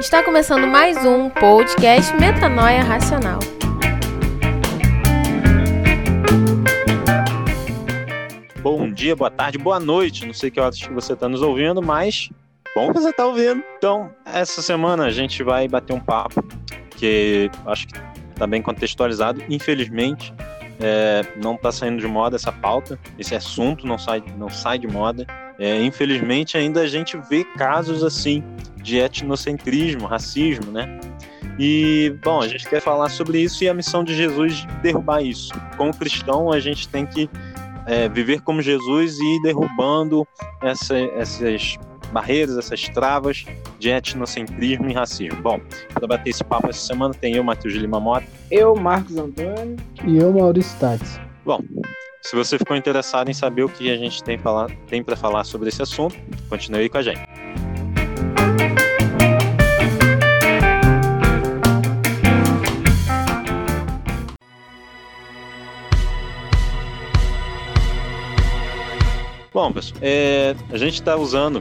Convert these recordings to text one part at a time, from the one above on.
Está começando mais um podcast Metanoia Racional. Bom dia, boa tarde, boa noite. Não sei que horas que você está nos ouvindo, mas bom que você está ouvindo. Então, essa semana a gente vai bater um papo que acho que está bem contextualizado. Infelizmente, é, não está saindo de moda essa pauta, esse assunto não sai, não sai de moda. É, infelizmente, ainda a gente vê casos assim de etnocentrismo, racismo, né? E, bom, a gente quer falar sobre isso e a missão de Jesus de derrubar isso. Como cristão, a gente tem que é, viver como Jesus e ir derrubando essa, essas barreiras, essas travas de etnocentrismo e racismo. Bom, para bater esse papo essa semana tem eu, Matheus de Lima Mota. Eu, Marcos Antônio. E eu, Maurício Tades. Bom, se você ficou interessado em saber o que a gente tem, tem para falar sobre esse assunto, continue aí com a gente. Bom, pessoal, é, a gente está usando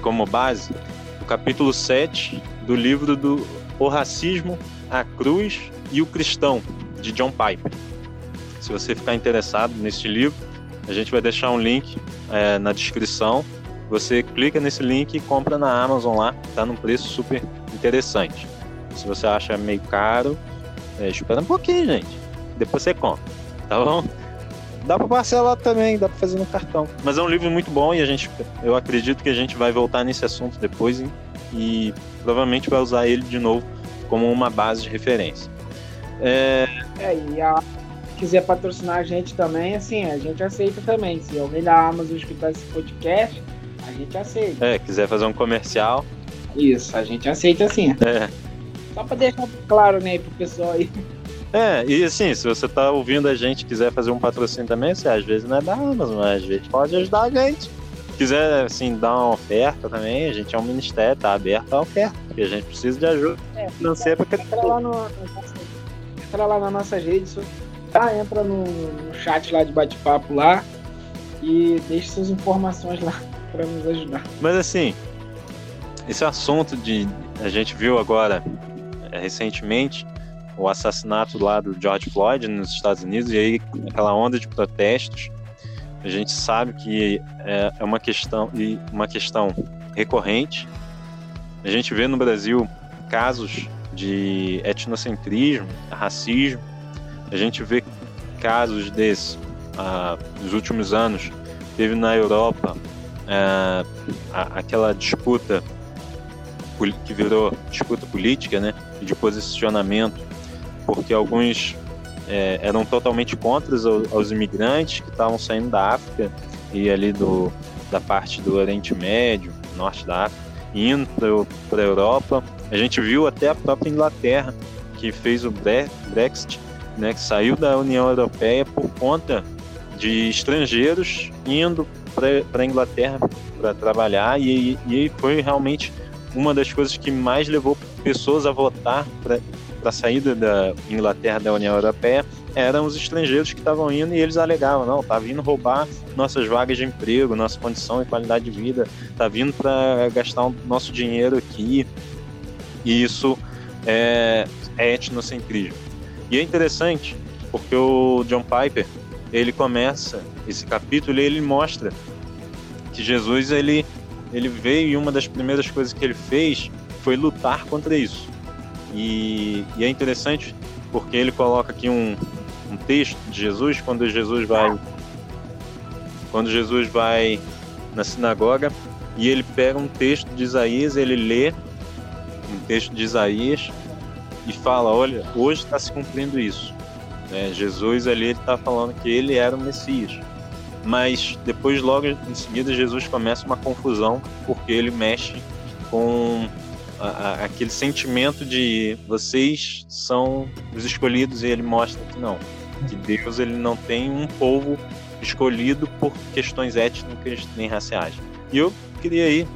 como base o capítulo 7 do livro do O Racismo, a Cruz e o Cristão, de John Piper. Se você ficar interessado nesse livro, a gente vai deixar um link é, na descrição. Você clica nesse link e compra na Amazon lá, tá num preço super interessante. Se você acha meio caro, é, espera um pouquinho, gente. Depois você compra, tá bom? Dá para parcelar também, dá para fazer no cartão. Mas é um livro muito bom e a gente, eu acredito que a gente vai voltar nesse assunto depois e, e provavelmente vai usar ele de novo como uma base de referência. É, é e a quiser patrocinar a gente também, assim, a gente aceita também. Se alguém da Amazon escutar esse podcast, a gente aceita. É, quiser fazer um comercial. Isso, a gente aceita sim. É. Só para deixar claro, né, pro pessoal aí. É, e assim, se você tá ouvindo a gente quiser fazer um patrocínio também, você às vezes não é da Amazon, mas às vezes pode ajudar a gente. Quiser, assim, dar uma oferta também, a gente é um ministério, tá aberto a oferta, porque a gente precisa de ajuda é, financeira para entra lá, no, entra lá nas nossas redes, tá? entra no, no chat lá de bate-papo lá e deixe suas informações lá para nos ajudar. Mas assim, esse assunto de. A gente viu agora, é, recentemente, o assassinato lá do George Floyd nos Estados Unidos e aí aquela onda de protestos. A gente sabe que é, é uma questão e uma questão recorrente. A gente vê no Brasil casos de etnocentrismo racismo. A gente vê casos desses ah, nos últimos anos. Teve na Europa ah, aquela disputa que virou disputa política né de posicionamento porque alguns é, eram totalmente contra os, imigrantes que estavam saindo da África e ali do, da parte do Oriente Médio, norte da África, indo para a Europa. A gente viu até a própria Inglaterra, que fez o Brexit, né, que saiu da União Europeia por conta de estrangeiros indo para a Inglaterra para trabalhar, e, e foi realmente uma das coisas que mais levou pessoas a votar a saída da Inglaterra da União Europeia eram os estrangeiros que estavam indo e eles alegavam, não, tá vindo roubar nossas vagas de emprego, nossa condição e qualidade de vida, tá vindo para gastar o nosso dinheiro aqui. E isso é, é etnocentrismo. E é interessante porque o John Piper, ele começa esse capítulo e ele mostra que Jesus ele ele veio e uma das primeiras coisas que ele fez foi lutar contra isso. E, e é interessante porque ele coloca aqui um, um texto de Jesus quando Jesus vai quando Jesus vai na sinagoga e ele pega um texto de Isaías, ele lê um texto de Isaías e fala, olha, hoje está se cumprindo isso. É, Jesus ali está falando que ele era o Messias. Mas depois, logo em seguida, Jesus começa uma confusão porque ele mexe com a, a, aquele sentimento de vocês são os escolhidos e ele mostra que não, que Deus ele não tem um povo escolhido por questões étnicas nem raciais. E eu queria aí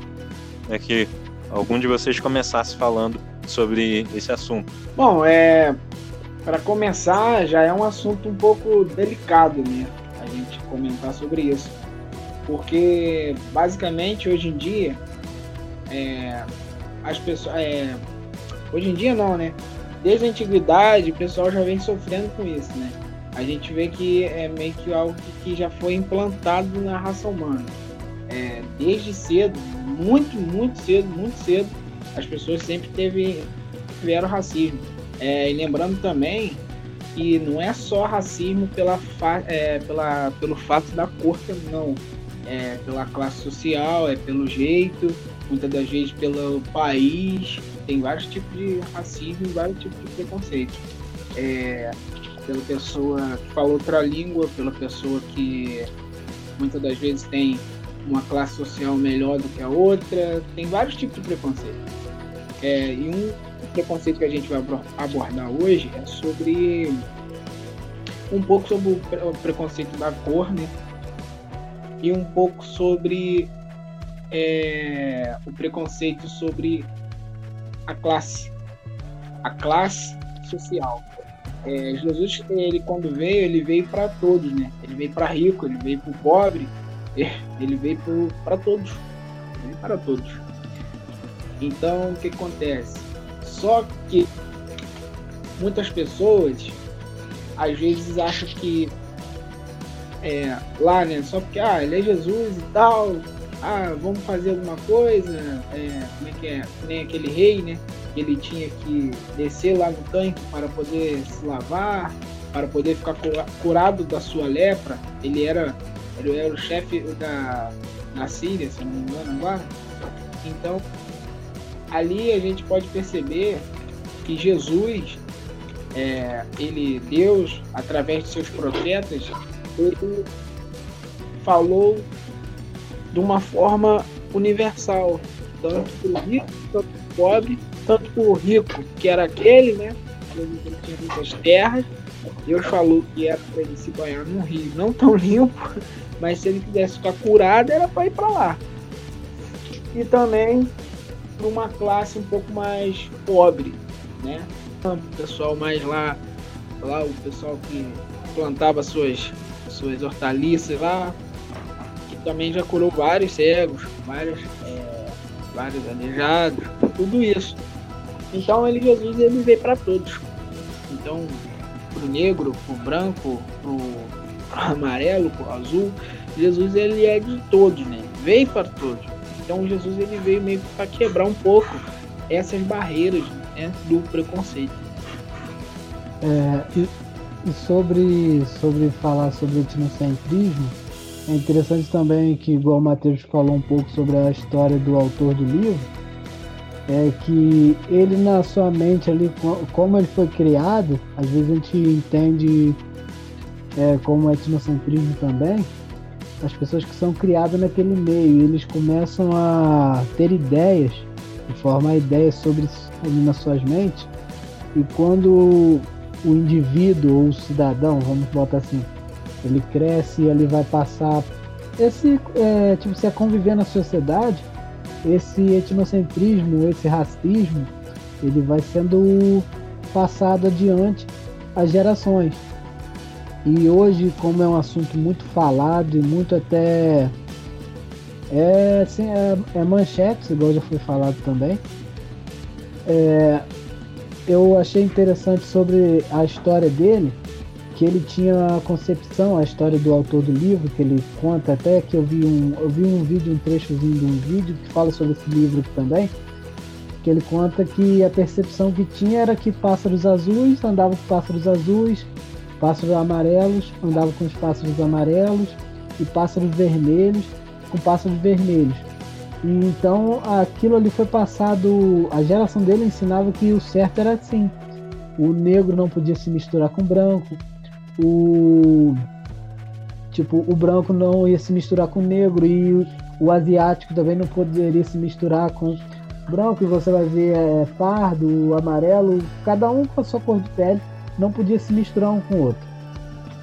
né, que algum de vocês começasse falando sobre esse assunto. Bom, é para começar já é um assunto um pouco delicado, né? A gente comentar sobre isso, porque basicamente hoje em dia é, as pessoas, é, hoje em dia não, né? Desde a antiguidade, o pessoal já vem sofrendo com isso, né? A gente vê que é meio que algo que já foi implantado na raça humana. É, desde cedo, muito, muito cedo, muito cedo, as pessoas sempre teve, tiveram racismo. É, e lembrando também que não é só racismo pela, é, pela, pelo fato da cor, não. É pela classe social, é pelo jeito, muitas das vezes pelo país. Tem vários tipos de racismo e vários tipos de preconceito. É, pela pessoa que fala outra língua, pela pessoa que muitas das vezes tem uma classe social melhor do que a outra. Tem vários tipos de preconceito. É, e um preconceito que a gente vai abordar hoje é sobre um pouco sobre o preconceito da cor, né? E um pouco sobre é, o preconceito sobre a classe, a classe social. É, Jesus, ele quando veio, ele veio para todos, né? Ele veio para rico, ele veio para pobre, ele veio para todos, veio para todos. Então, o que acontece? Só que muitas pessoas às vezes acham que é, lá, né? Só porque ah, ele é Jesus e tal, ah, vamos fazer alguma coisa, é, como é que é? Nem aquele rei, né? Ele tinha que descer lá no tanque para poder se lavar, para poder ficar curado da sua lepra. Ele era, ele era o chefe da, da Síria, se não me engano agora. Então, ali a gente pode perceber que Jesus, é, ele, Deus, através de seus profetas, ele falou de uma forma universal, tanto para o rico, tanto para o pobre, tanto para o rico, que era aquele, né? Ele tinha muitas terras. Deus falou que era para ele se banhar num rio não tão limpo, mas se ele quisesse ficar curado, era para ir para lá. E também para uma classe um pouco mais pobre, né? O pessoal mais lá, lá o pessoal que plantava suas, suas hortaliças lá, que também já curou vários cegos, vários, é, vários aleijados, tudo isso. Então ele Jesus ele veio para todos. Então pro negro, pro branco, pro, pro amarelo, pro azul, Jesus ele é de todos, né? Veio para todos. Então Jesus ele veio meio para quebrar um pouco essas barreiras né, do preconceito. É, e, sobre, sobre falar sobre etnocentrismo, é interessante também que, igual o Matheus falou um pouco sobre a história do autor do livro, é que ele na sua mente ali, como ele foi criado, às vezes a gente entende é, como etnocentrismo também, as pessoas que são criadas naquele meio, eles começam a ter ideias, formar ideias sobre ali nas suas mentes, e quando o indivíduo ou o cidadão, vamos botar assim, ele cresce ele vai passar esse é, tipo se é conviver na sociedade, esse etnocentrismo, esse racismo, ele vai sendo passado adiante às gerações. E hoje, como é um assunto muito falado e muito até. É, assim, é, é manchete, igual já foi falado também. É, eu achei interessante sobre a história dele, que ele tinha a concepção, a história do autor do livro, que ele conta até que eu vi um, eu vi um vídeo, um trechozinho de um vídeo que fala sobre esse livro também, que ele conta que a percepção que tinha era que pássaros azuis andavam com pássaros azuis, Pássaros amarelos andavam com os pássaros amarelos e pássaros vermelhos com pássaros vermelhos. E então aquilo ali foi passado, a geração dele ensinava que o certo era assim. O negro não podia se misturar com o branco. O tipo, o branco não ia se misturar com o negro e o, o asiático também não poderia se misturar com branco. E você vai ver é, pardo, amarelo, cada um com a sua cor de pele não podia se misturar um com o outro.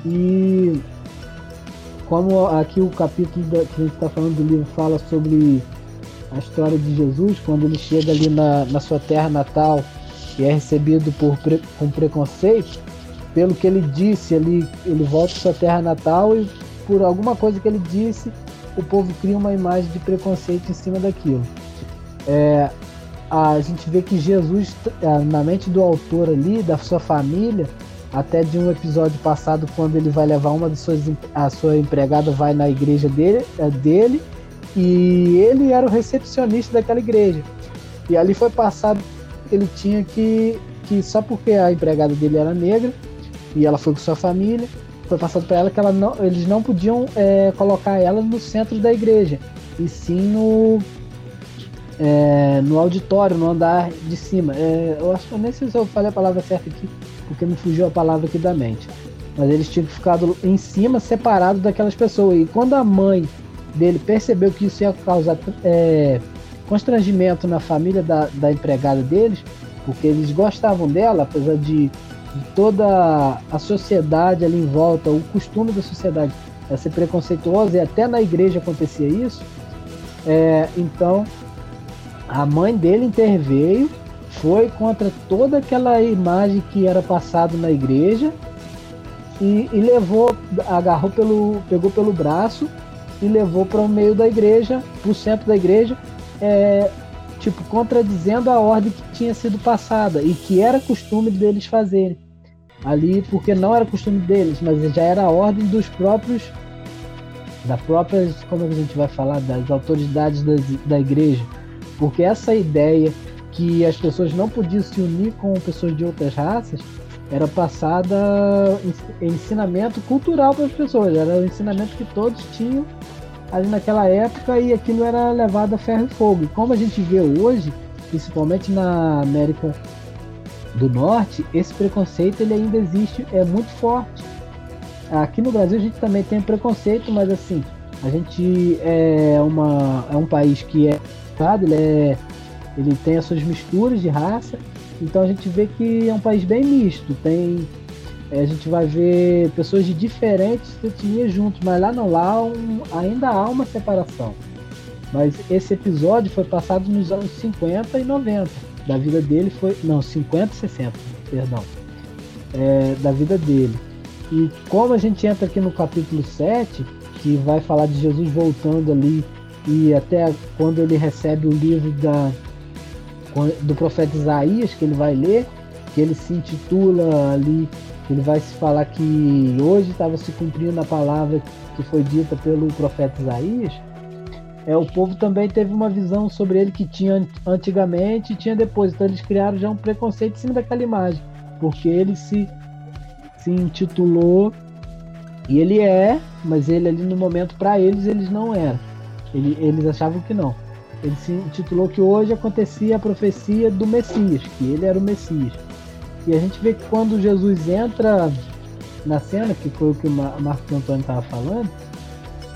E como aqui o capítulo que a gente está falando do livro fala sobre a história de Jesus, quando ele chega ali na, na sua terra natal e é recebido por, com preconceito, pelo que ele disse ali, ele volta à sua terra natal e por alguma coisa que ele disse, o povo cria uma imagem de preconceito em cima daquilo. É, a gente vê que Jesus, é, na mente do autor ali, da sua família, até de um episódio passado, quando ele vai levar uma das suas a sua empregada vai na igreja dele, é, dele e ele era o recepcionista daquela igreja. E ali foi passado ele tinha que, que só porque a empregada dele era negra e ela foi com sua família, foi passado para ela que ela não, eles não podiam é, colocar ela no centro da igreja, e sim no, é, no auditório, no andar de cima. É, eu acho que nem sei se eu falei a palavra certa aqui, porque me fugiu a palavra aqui da mente. Mas eles tinham ficado em cima, separado daquelas pessoas. E quando a mãe dele percebeu que isso ia causar é, constrangimento na família da, da empregada deles, porque eles gostavam dela, apesar de, toda a sociedade ali em volta, o costume da sociedade é ser preconceituosa, e até na igreja acontecia isso. É, então a mãe dele interveio, foi contra toda aquela imagem que era passado na igreja e, e levou, agarrou pelo, pegou pelo braço e levou para o meio da igreja, para o centro da igreja, é, tipo contradizendo a ordem que tinha sido passada e que era costume deles fazerem ali, porque não era costume deles, mas já era a ordem dos próprios da própria, como a gente vai falar, das autoridades da, da igreja porque essa ideia que as pessoas não podiam se unir com pessoas de outras raças era passada ensinamento cultural para as pessoas, era o ensinamento que todos tinham ali naquela época e aquilo era levado a ferro e fogo. E como a gente vê hoje, principalmente na América do Norte, esse preconceito ele ainda existe, é muito forte. Aqui no Brasil a gente também tem preconceito, mas assim, a gente é, uma, é um país que é ele, é, ele tem as suas misturas de raça, então a gente vê que é um país bem misto. Tem, é, a gente vai ver pessoas de diferentes etnias juntos, mas lá não, lá um, ainda há uma separação. Mas esse episódio foi passado nos anos 50 e 90 da vida dele, foi não 50 e 60, perdão, é, da vida dele. E como a gente entra aqui no capítulo 7, que vai falar de Jesus voltando ali e até quando ele recebe o livro da, do profeta Isaías, que ele vai ler, que ele se intitula ali, ele vai se falar que hoje estava se cumprindo a palavra que foi dita pelo profeta Isaías. É, o povo também teve uma visão sobre ele que tinha antigamente e tinha depois. Então eles criaram já um preconceito em cima daquela imagem, porque ele se, se intitulou e ele é, mas ele ali no momento para eles eles não eram. Ele, eles achavam que não. Ele se intitulou que hoje acontecia a profecia do Messias, que ele era o Messias. E a gente vê que quando Jesus entra na cena, que foi o que o Marcos Antônio estava falando,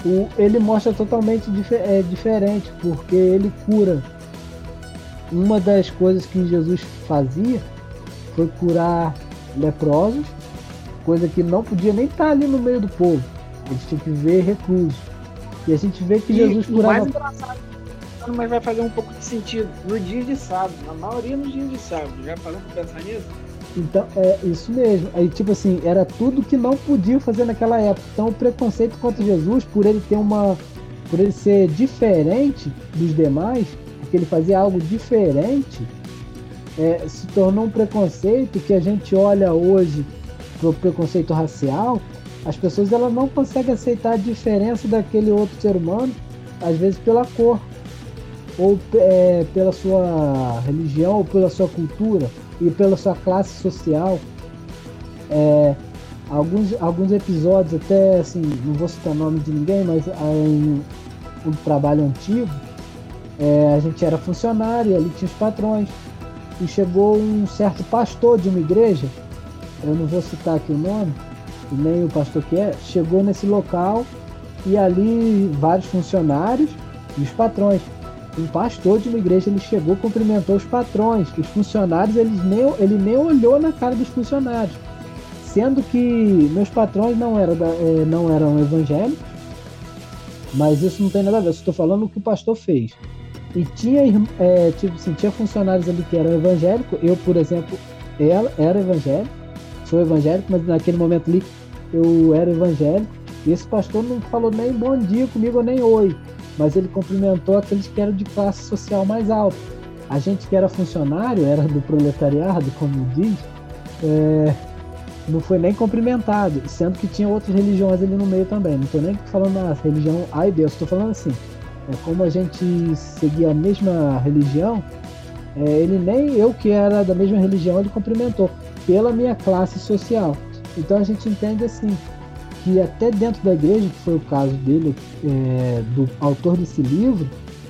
o, ele mostra totalmente dif é, diferente, porque ele cura. Uma das coisas que Jesus fazia foi curar leprosos, coisa que não podia nem estar ali no meio do povo. Eles tinham que ver reclusos. E a gente vê que e, Jesus curava. mais engraçado, mas vai fazer um pouco de sentido. No dia de sábado, na maioria nos dias de sábado. Já parou pra pensar nisso? Então, é isso mesmo. Aí, tipo assim, era tudo que não podia fazer naquela época. Então, o preconceito contra Jesus, por ele ter uma. por ele ser diferente dos demais, porque ele fazia algo diferente, é, se tornou um preconceito que a gente olha hoje pro preconceito racial as pessoas elas não conseguem aceitar a diferença daquele outro ser humano, às vezes pela cor, ou é, pela sua religião, ou pela sua cultura, e pela sua classe social. É, alguns, alguns episódios, até assim, não vou citar o nome de ninguém, mas em um trabalho antigo, é, a gente era funcionário, ali tinha os patrões, e chegou um certo pastor de uma igreja, eu não vou citar aqui o nome, nem o pastor que é, chegou nesse local e ali vários funcionários e os patrões. Um pastor de uma igreja ele chegou, cumprimentou os patrões, os funcionários eles nem, ele nem olhou na cara dos funcionários, sendo que meus patrões não eram, é, não eram evangélicos, mas isso não tem nada a ver. Estou falando o que o pastor fez. E tinha, é, tipo assim, tinha funcionários ali que eram evangélicos. Eu, por exemplo, era, era evangélico, sou evangélico, mas naquele momento ali eu era evangélico, e esse pastor não falou nem bom dia comigo, nem oi, mas ele cumprimentou aqueles que eram de classe social mais alta. a gente que era funcionário, era do proletariado, como diz, é, não foi nem cumprimentado, sendo que tinha outras religiões ali no meio também. Não estou nem falando a religião A e B, estou falando assim. É, como a gente seguia a mesma religião, é, ele nem eu que era da mesma religião, ele cumprimentou pela minha classe social. Então a gente entende assim que até dentro da igreja, que foi o caso dele, é, do autor desse livro,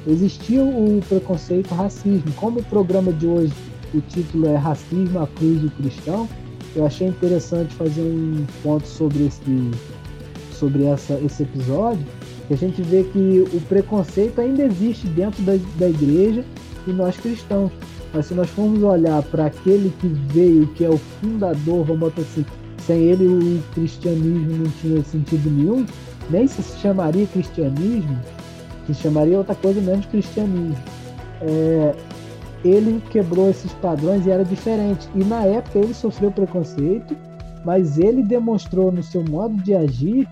existia o preconceito, racismo. Como o programa de hoje, o título é Racismo, a Cruz e o Cristão, eu achei interessante fazer um ponto sobre esse, sobre essa, esse episódio, que a gente vê que o preconceito ainda existe dentro da, da igreja e nós cristãos. Mas se nós formos olhar para aquele que veio, que é o fundador, vamos botar assim, sem ele o cristianismo não tinha sentido nenhum, nem se chamaria cristianismo, se chamaria outra coisa menos cristianismo. É, ele quebrou esses padrões e era diferente. E na época ele sofreu preconceito, mas ele demonstrou no seu modo de agir,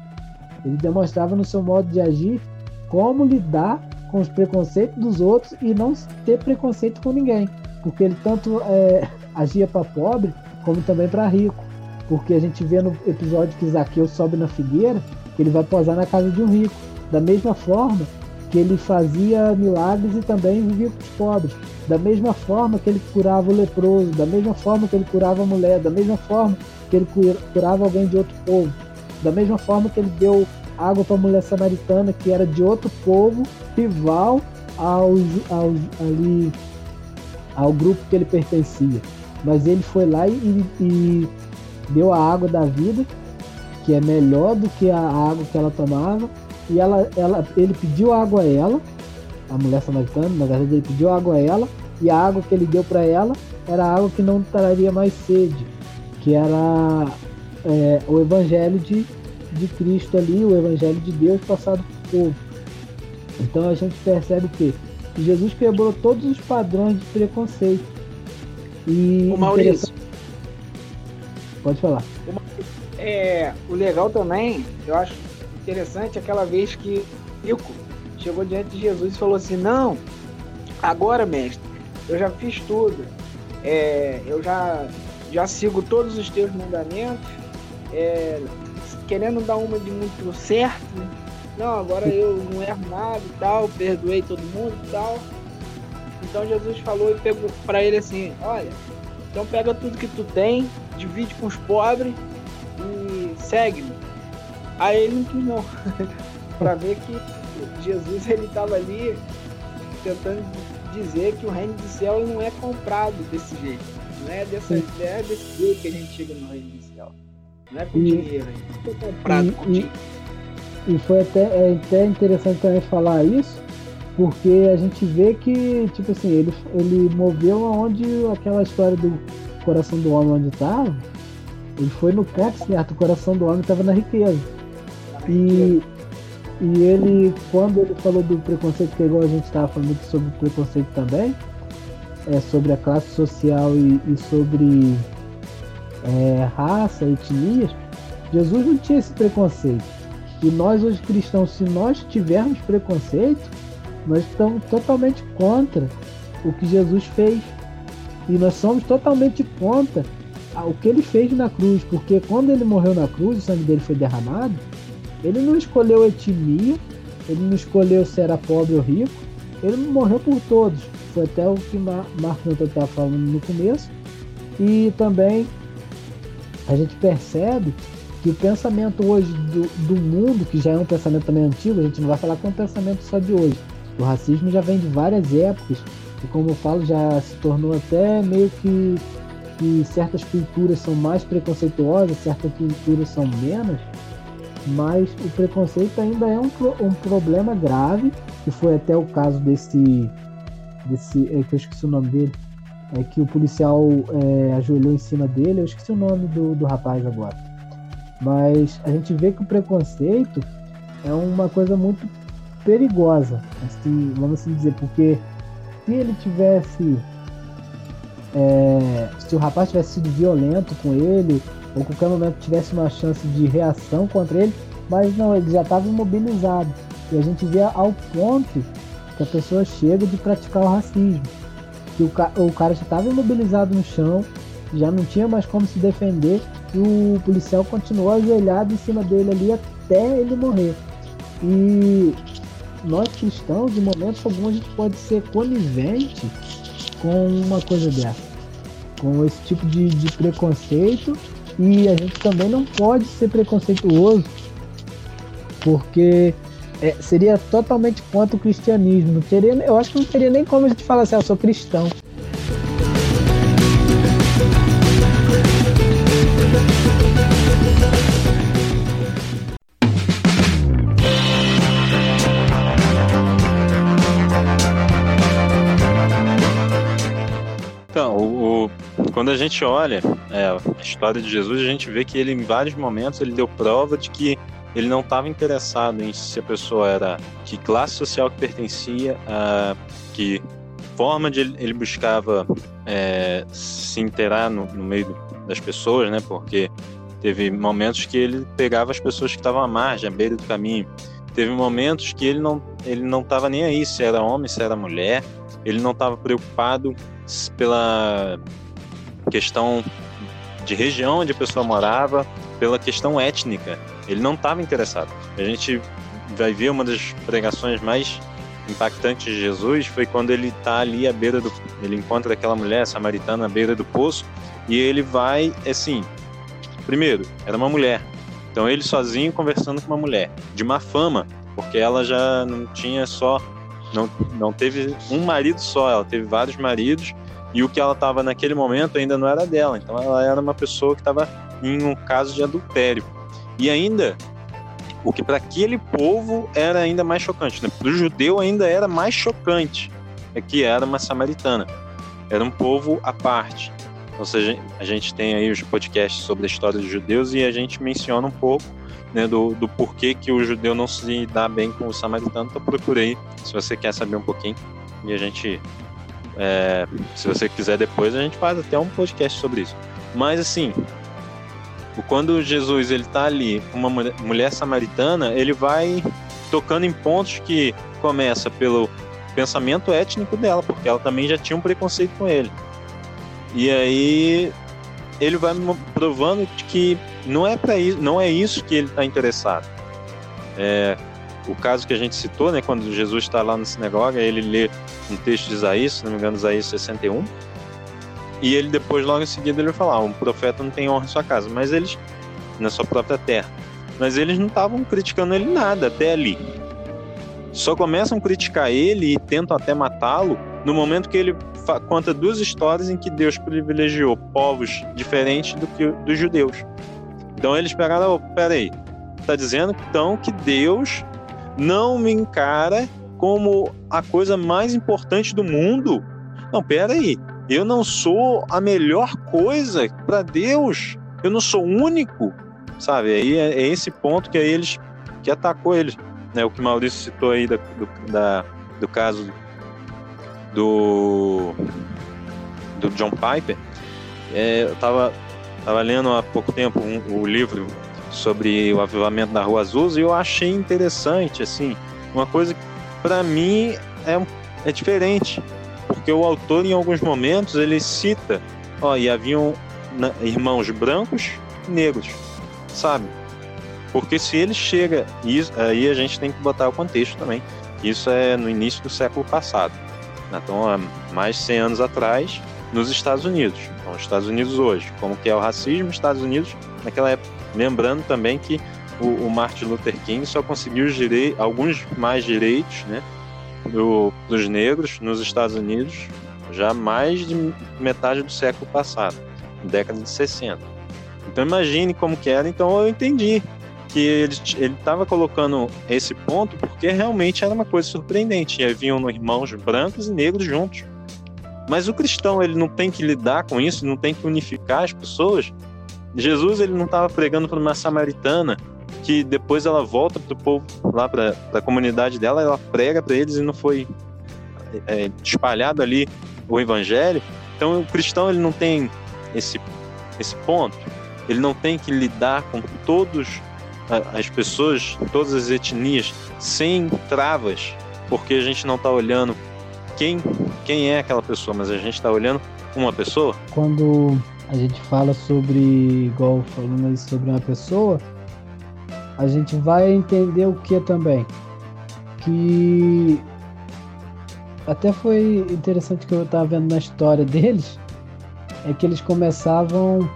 ele demonstrava no seu modo de agir como lidar com os preconceitos dos outros e não ter preconceito com ninguém. Porque ele tanto é, agia para pobre como também para rico. Porque a gente vê no episódio que Zaqueu sobe na figueira, que ele vai posar na casa de um rico. Da mesma forma que ele fazia milagres e também vivia com os pobres. Da mesma forma que ele curava o leproso, da mesma forma que ele curava a mulher, da mesma forma que ele curava alguém de outro povo, da mesma forma que ele deu água para a mulher samaritana que era de outro povo, rival ao, ao, ali, ao grupo que ele pertencia. Mas ele foi lá e, e deu a água da vida, que é melhor do que a água que ela tomava, e ela, ela, ele pediu água a ela, a mulher samaritana, na verdade ele pediu água a ela, e a água que ele deu para ela era água que não traria mais sede, que era é, o evangelho de, de Cristo ali, o evangelho de Deus passado por povo. Então a gente percebe que Jesus quebrou todos os padrões de preconceito. E o Maurício. Pode falar. É, o legal também, eu acho interessante aquela vez que Rico chegou diante de Jesus e falou assim: Não, agora, mestre, eu já fiz tudo, é, eu já, já sigo todos os teus mandamentos, é, querendo dar uma de muito certo, né? Não, agora eu não erro nada e tal, perdoei todo mundo e tal. Então Jesus falou e pegou para ele assim: Olha, então pega tudo que tu tem, divide com os pobres e segue-me. Aí ele não quis não. para ver que Jesus ele estava ali tentando dizer que o reino do céu não é comprado desse jeito. Não é, dessa, não é desse jeito que a gente chega no reino do céu. Não é com e, dinheiro, não é comprado e, com dinheiro. E foi até, é até interessante também falar isso, porque a gente vê que, tipo assim, ele, ele moveu aonde aquela história do coração do homem onde estava, ele foi no campo certo, o coração do homem estava na riqueza. E, e ele, quando ele falou do preconceito, que é igual a gente estava falando sobre preconceito também, é, sobre a classe social e, e sobre é, raça, etnias, Jesus não tinha esse preconceito. E nós, hoje cristãos, se nós tivermos preconceito, nós estamos totalmente contra o que Jesus fez. E nós somos totalmente contra o que ele fez na cruz, porque quando ele morreu na cruz, o sangue dele foi derramado, ele não escolheu etnia, ele não escolheu se era pobre ou rico, ele morreu por todos. Foi até o que Mar Marcos estava falando no começo. E também a gente percebe que o pensamento hoje do, do mundo, que já é um pensamento também antigo, a gente não vai falar que é um pensamento só de hoje. O racismo já vem de várias épocas, e como eu falo, já se tornou até meio que, que certas culturas são mais preconceituosas, certas culturas são menos mas o preconceito ainda é um, um problema grave, que foi até o caso desse, desse é, que eu esqueci o nome dele, é que o policial é, ajoelhou em cima dele, eu esqueci o nome do, do rapaz agora. Mas a gente vê que o preconceito é uma coisa muito perigosa, assim, vamos assim dizer, porque se ele tivesse. É, se o rapaz tivesse sido violento com ele, ou qualquer momento tivesse uma chance de reação contra ele, mas não, ele já estava imobilizado. E a gente vê ao ponto que a pessoa chega de praticar o racismo. que o, ca o cara já estava imobilizado no chão, já não tinha mais como se defender e o policial continuou ajoelhado em cima dele ali até ele morrer. E nós cristãos, em momentos algum, a gente pode ser conivente com uma coisa dessa, com esse tipo de, de preconceito e a gente também não pode ser preconceituoso porque é, seria totalmente contra o cristianismo. Não teria, eu acho que não teria nem como a gente falar assim, ah, eu sou cristão. Quando a gente olha é, a história de Jesus, a gente vê que ele, em vários momentos, ele deu prova de que ele não estava interessado em se a pessoa era que classe social que pertencia, a que forma de ele buscava é, se interar no, no, meio das pessoas, né? Porque teve momentos que ele pegava as pessoas que estavam à margem, à beira do caminho. Teve momentos que ele não ele não estava nem aí se era homem, se era mulher. Ele não estava preocupado pela questão de região onde a pessoa morava, pela questão étnica. Ele não estava interessado. A gente vai ver uma das pregações mais impactantes de Jesus foi quando ele está ali à beira do. Ele encontra aquela mulher samaritana à beira do poço e ele vai, assim. Primeiro, era uma mulher. Então ele sozinho conversando com uma mulher, de má fama, porque ela já não tinha só. Não, não teve um marido só, ela teve vários maridos e o que ela estava naquele momento ainda não era dela. Então ela era uma pessoa que estava em um caso de adultério. E ainda, o que para aquele povo era ainda mais chocante, né? para o judeu ainda era mais chocante, é que era uma samaritana. Era um povo à parte. Ou seja, a gente tem aí os podcasts sobre a história dos judeus e a gente menciona um pouco né, do, do porquê que o judeu não se dá bem com o samaritano. Então procure aí, se você quer saber um pouquinho. E a gente, é, se você quiser depois, a gente faz até um podcast sobre isso. Mas assim, quando Jesus ele tá ali uma mulher samaritana, ele vai tocando em pontos que começa pelo pensamento étnico dela, porque ela também já tinha um preconceito com ele. E aí ele vai provando que não é para isso, não é isso que ele está interessado. É, o caso que a gente citou, né, quando Jesus está lá na sinagoga, ele lê um texto de Isaías, se não me engano, Isaías 61, e ele depois, logo em seguida, ele vai falar: ah, um profeta não tem honra em sua casa, mas eles, na sua própria terra. Mas eles não estavam criticando ele nada até ali. Só começam a criticar ele e tentam até matá-lo no momento que ele conta duas histórias em que Deus privilegiou povos diferentes do que dos judeus. Então eles pegaram, oh, peraí, tá dizendo então que Deus não me encara como a coisa mais importante do mundo? Não, peraí, eu não sou a melhor coisa para Deus. Eu não sou único, sabe? Aí é, é, esse ponto que aí eles que atacou eles, né? O que Maurício citou aí da, do, da, do caso do do John Piper. É, eu tava tava lendo há pouco tempo um, o livro sobre o avivamento da Rua Azul e eu achei interessante, assim, uma coisa que para mim é, é diferente porque o autor em alguns momentos ele cita, ó, e haviam irmãos brancos e negros, sabe? Porque se ele chega, isso, aí a gente tem que botar o contexto também. Isso é no início do século passado. Então, há mais de 100 anos atrás, nos Estados Unidos. Então, os Estados Unidos hoje, como que é o racismo, Estados Unidos naquela época. Lembrando também que o, o Martin Luther King só conseguiu alguns mais direitos, né, do, dos negros nos Estados Unidos já mais de metade do século passado, década de 60. Então imagine como que era, então eu entendi que ele estava colocando esse ponto porque realmente era uma coisa surpreendente. E haviam irmãos brancos e negros juntos. Mas o cristão ele não tem que lidar com isso, não tem que unificar as pessoas. Jesus ele não estava pregando para uma samaritana que depois ela volta pro povo lá para a comunidade dela, ela prega para eles e não foi é, espalhado ali o evangelho. Então o cristão ele não tem esse esse ponto, ele não tem que lidar com todos as pessoas, todas as etnias sem travas, porque a gente não está olhando quem quem é aquela pessoa, mas a gente está olhando uma pessoa. Quando a gente fala sobre, igual falando aí sobre uma pessoa, a gente vai entender o que também? Que até foi interessante que eu estava vendo na história deles, é que eles começavam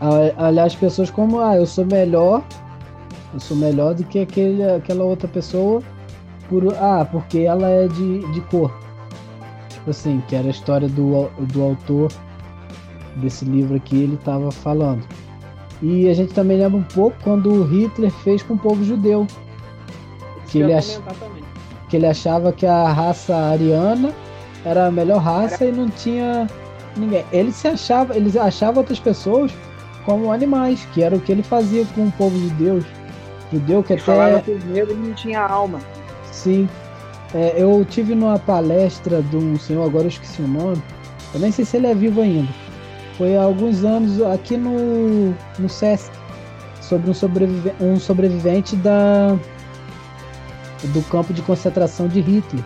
a olhar as pessoas como, ah, eu sou melhor, eu sou melhor do que aquele, aquela outra pessoa, por, ah, porque ela é de, de cor. Tipo assim, que era a história do, do autor desse livro aqui, ele estava falando. E a gente também lembra um pouco quando o Hitler fez com o povo judeu. Que ele, ach... que ele achava que a raça ariana era a melhor raça era... e não tinha ninguém. Ele se achava, ele achava outras pessoas como animais, que era o que ele fazia com o povo de Deus. Judeu que ele até. Falava que o negro não tinha alma. Sim. É, eu tive numa palestra de um senhor, agora eu esqueci o nome. Eu nem sei se ele é vivo ainda foi há alguns anos aqui no, no SESC, sobre um, sobrevive, um sobrevivente da, do campo de concentração de Hitler.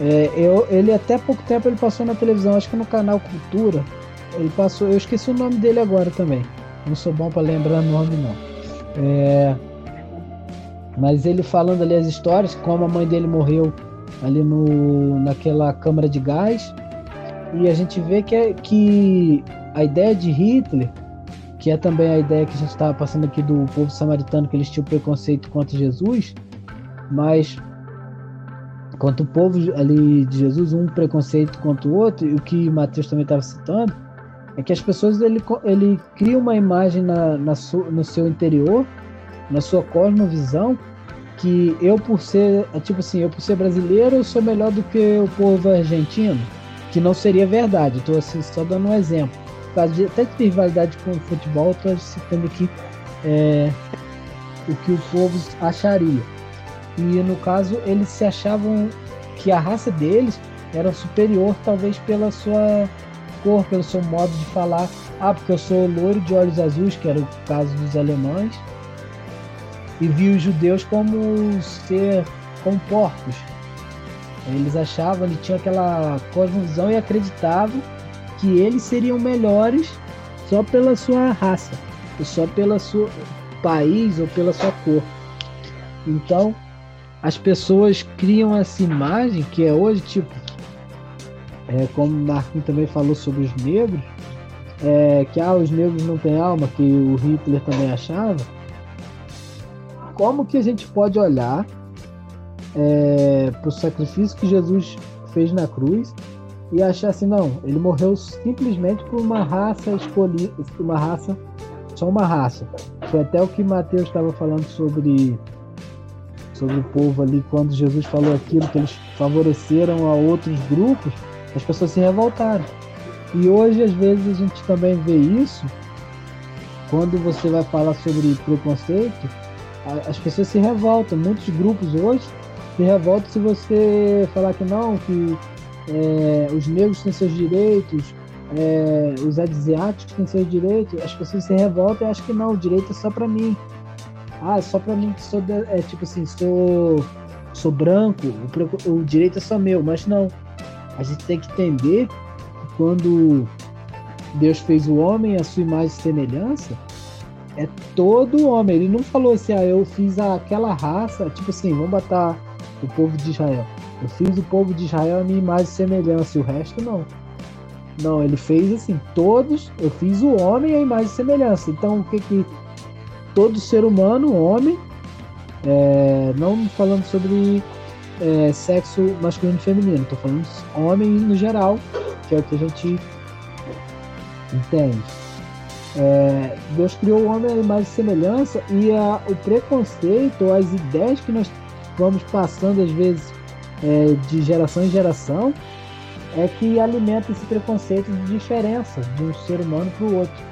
É, eu, ele até pouco tempo ele passou na televisão, acho que no canal Cultura. Ele passou, eu esqueci o nome dele agora também. Não sou bom para lembrar nome não. É, mas ele falando ali as histórias, como a mãe dele morreu ali no, naquela câmara de gás e a gente vê que, é, que a ideia de Hitler, que é também a ideia que a gente estava passando aqui do povo samaritano, que eles tinham preconceito contra Jesus, mas quanto o povo ali de Jesus, um preconceito contra o outro, e o que Mateus também estava citando, é que as pessoas ele, ele cria uma imagem na, na su, no seu interior, na sua cosmovisão, que eu por ser, tipo assim, eu por ser brasileiro, eu sou melhor do que o povo argentino que não seria verdade. Estou assim, só dando um exemplo. Por de, até de rivalidade com o futebol, estou citando aqui é, o que o povo acharia. E no caso, eles se achavam que a raça deles era superior, talvez pela sua cor, pelo seu modo de falar. Ah, porque eu sou loiro de olhos azuis, que era o caso dos alemães, e vi os judeus como ser como porcos, eles achavam, eles tinham aquela cosmovisão e acreditavam que eles seriam melhores só pela sua raça, só pelo seu país ou pela sua cor. Então, as pessoas criam essa imagem que é hoje, tipo, é, como o Marquinhos também falou sobre os negros, é, que ah, os negros não têm alma, que o Hitler também achava. Como que a gente pode olhar é, para o sacrifício que Jesus fez na cruz e achar assim, não, ele morreu simplesmente por uma raça escolhida, uma raça, só uma raça. Foi até o que Mateus estava falando sobre sobre o povo ali quando Jesus falou aquilo que eles favoreceram a outros grupos, as pessoas se revoltaram. E hoje às vezes a gente também vê isso quando você vai falar sobre preconceito, as pessoas se revoltam. Muitos grupos hoje se revolta se você falar que não, que é, os negros têm seus direitos, é, os asiáticos têm seus direitos, as pessoas se revoltam e acham que não, o direito é só para mim. Ah, só para mim que sou de, é tipo assim, sou sou branco, o, o direito é só meu, mas não. A gente tem que entender que quando Deus fez o homem a sua imagem e semelhança, é todo homem. Ele não falou assim, ah, eu fiz aquela raça, tipo assim, vamos botar o povo de Israel. Eu fiz o povo de Israel a minha imagem e semelhança, e o resto não. Não, ele fez assim, todos, eu fiz o homem a imagem e semelhança. Então, o que que todo ser humano, homem, é, não falando sobre é, sexo masculino e feminino, estou falando homem no geral, que é o que a gente entende. É, Deus criou o homem a imagem e semelhança e a, o preconceito, as ideias que nós vamos passando às vezes é, de geração em geração, é que alimenta esse preconceito de diferença de um ser humano para o outro.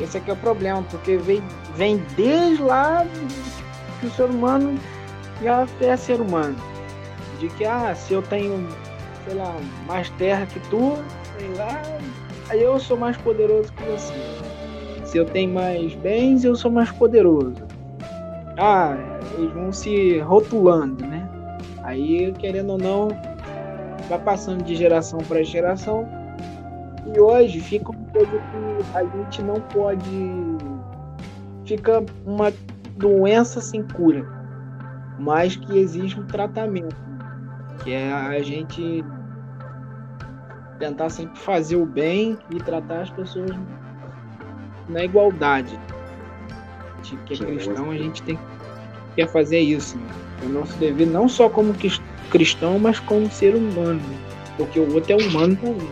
Esse aqui é o problema, porque vem, vem desde lá que o ser humano já é ser humano. De que, ah, se eu tenho, sei lá, mais terra que tu, sei lá, eu sou mais poderoso que você. Se eu tenho mais bens, eu sou mais poderoso. Ah, eles vão se rotulando, né? Aí, querendo ou não, vai passando de geração para geração. E hoje fica uma coisa que a gente não pode. Fica uma doença sem cura, mas que exige um tratamento, que é a gente tentar sempre fazer o bem e tratar as pessoas na igualdade. Que é cristão, a gente tem que fazer isso. Né? É o nosso dever, não só como cristão, mas como ser humano. Né? Porque o outro é humano também.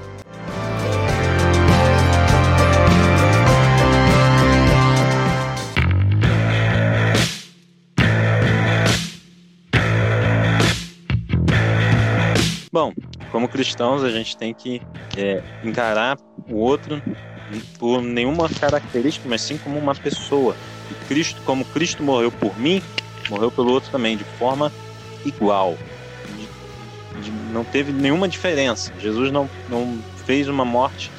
Bom, como cristãos, a gente tem que é, encarar o outro por nenhuma característica, mas sim como uma pessoa. E Cristo, como Cristo morreu por mim, morreu pelo outro também, de forma igual. De, de, não teve nenhuma diferença. Jesus não, não fez uma morte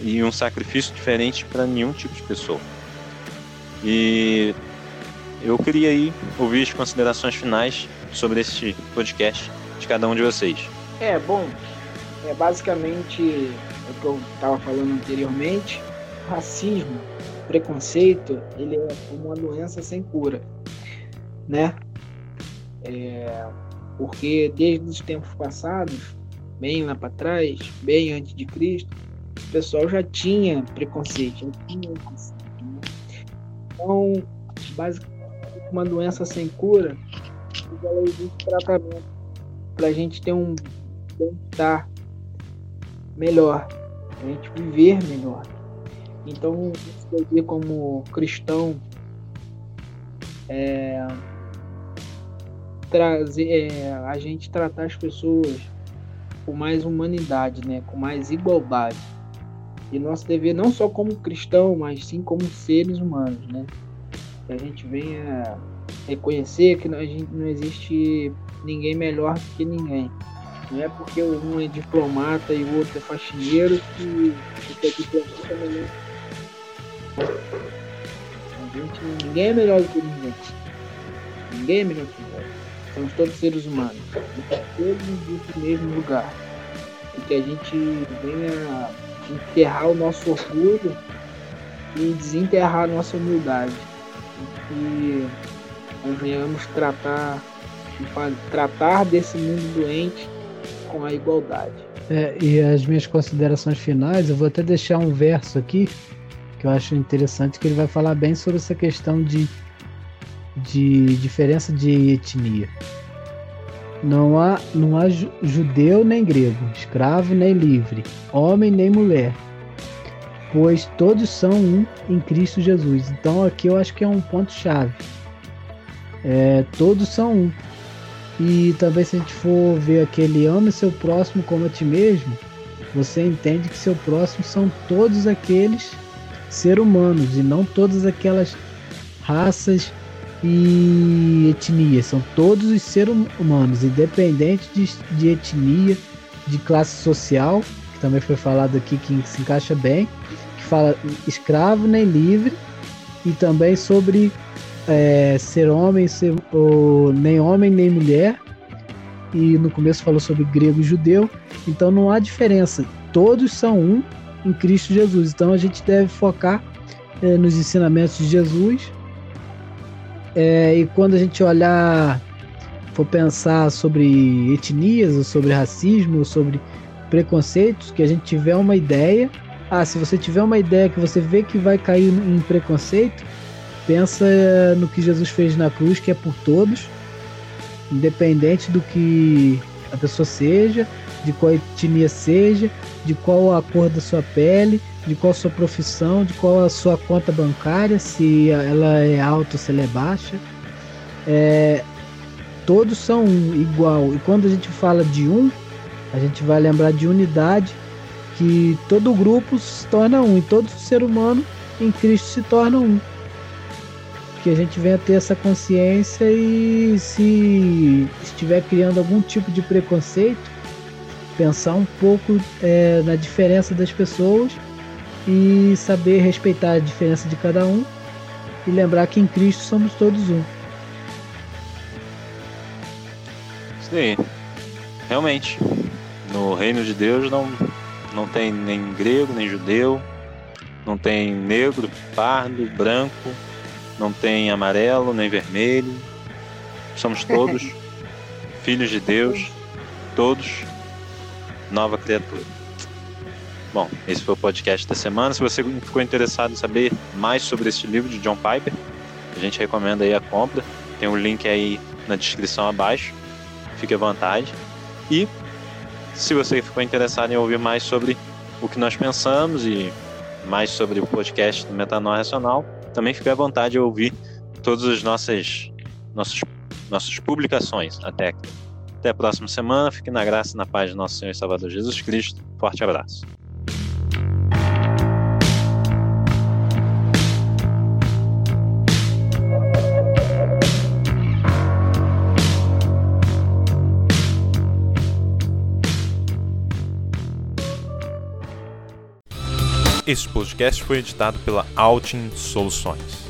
e um sacrifício diferente para nenhum tipo de pessoa. E eu queria aí ouvir as considerações finais sobre este podcast de cada um de vocês. É, bom, é basicamente o que eu estava falando anteriormente. Racismo, preconceito, ele é uma doença sem cura, né? É, porque desde os tempos passados, bem lá para trás, bem antes de Cristo, o pessoal já tinha preconceito, já tinha preconceito, né? Então, basicamente, uma doença sem cura, ela existe tratamento para a gente ter um bem-estar melhor, a gente viver melhor. Então, isso como cristão é, trazer é, a gente tratar as pessoas com mais humanidade, né, com mais igualdade. E nosso dever não só como cristão, mas sim como seres humanos, né? Que a gente venha reconhecer que a gente não existe ninguém melhor do que ninguém. Não é porque um é diplomata e o outro é faxineiro que o é diplomata melhor. Gente, ninguém é melhor do que ninguém. Ninguém é melhor que ninguém. Somos todos seres humanos. Todos no mesmo lugar. E que a gente venha enterrar o nosso orgulho e desenterrar a nossa humildade. E que nós venhamos tratar, tratar desse mundo doente com a igualdade. É, e as minhas considerações finais, eu vou até deixar um verso aqui que eu acho interessante, que ele vai falar bem sobre essa questão de, de diferença de etnia. Não há, não há judeu nem grego, escravo nem livre, homem nem mulher, pois todos são um em Cristo Jesus. Então aqui eu acho que é um ponto chave. É, todos são um. E também se a gente for ver aquele ame seu próximo como a ti mesmo, você entende que seu próximo são todos aqueles seres humanos e não todas aquelas raças e etnias, são todos os seres humanos, independente de, de etnia, de classe social, que também foi falado aqui que se encaixa bem, que fala escravo nem livre, e também sobre é, ser homem, ser, ou, nem homem nem mulher. E no começo falou sobre grego e judeu. Então não há diferença. Todos são um em Cristo Jesus. Então a gente deve focar é, nos ensinamentos de Jesus. É, e quando a gente olhar, for pensar sobre etnias, ou sobre racismo, ou sobre preconceitos, que a gente tiver uma ideia. Ah, se você tiver uma ideia que você vê que vai cair em preconceito, pensa no que Jesus fez na cruz, que é por todos, independente do que a pessoa seja, de qual etnia seja, de qual a cor da sua pele, de qual a sua profissão, de qual a sua conta bancária, se ela é alta ou se ela é baixa. É, todos são um, igual. E quando a gente fala de um, a gente vai lembrar de unidade, que todo grupo se torna um, e todo ser humano em Cristo se torna um que a gente venha ter essa consciência e se estiver criando algum tipo de preconceito, pensar um pouco é, na diferença das pessoas e saber respeitar a diferença de cada um e lembrar que em Cristo somos todos um. Isso aí. Realmente. No reino de Deus não, não tem nem grego, nem judeu, não tem negro, pardo, branco, não tem amarelo, nem vermelho. Somos todos filhos de Deus, todos nova criatura. Bom, esse foi o podcast da semana. Se você ficou interessado em saber mais sobre este livro de John Piper, a gente recomenda aí a compra. Tem um link aí na descrição abaixo. Fique à vontade. E se você ficou interessado em ouvir mais sobre o que nós pensamos e mais sobre o podcast do Metanoia Racional, também fique à vontade de ouvir todas as nossas, nossas, nossas publicações até aqui. Até a próxima semana. Fique na graça e na paz de nosso Senhor e Salvador Jesus Cristo. Forte abraço. Este podcast foi editado pela Altin Soluções.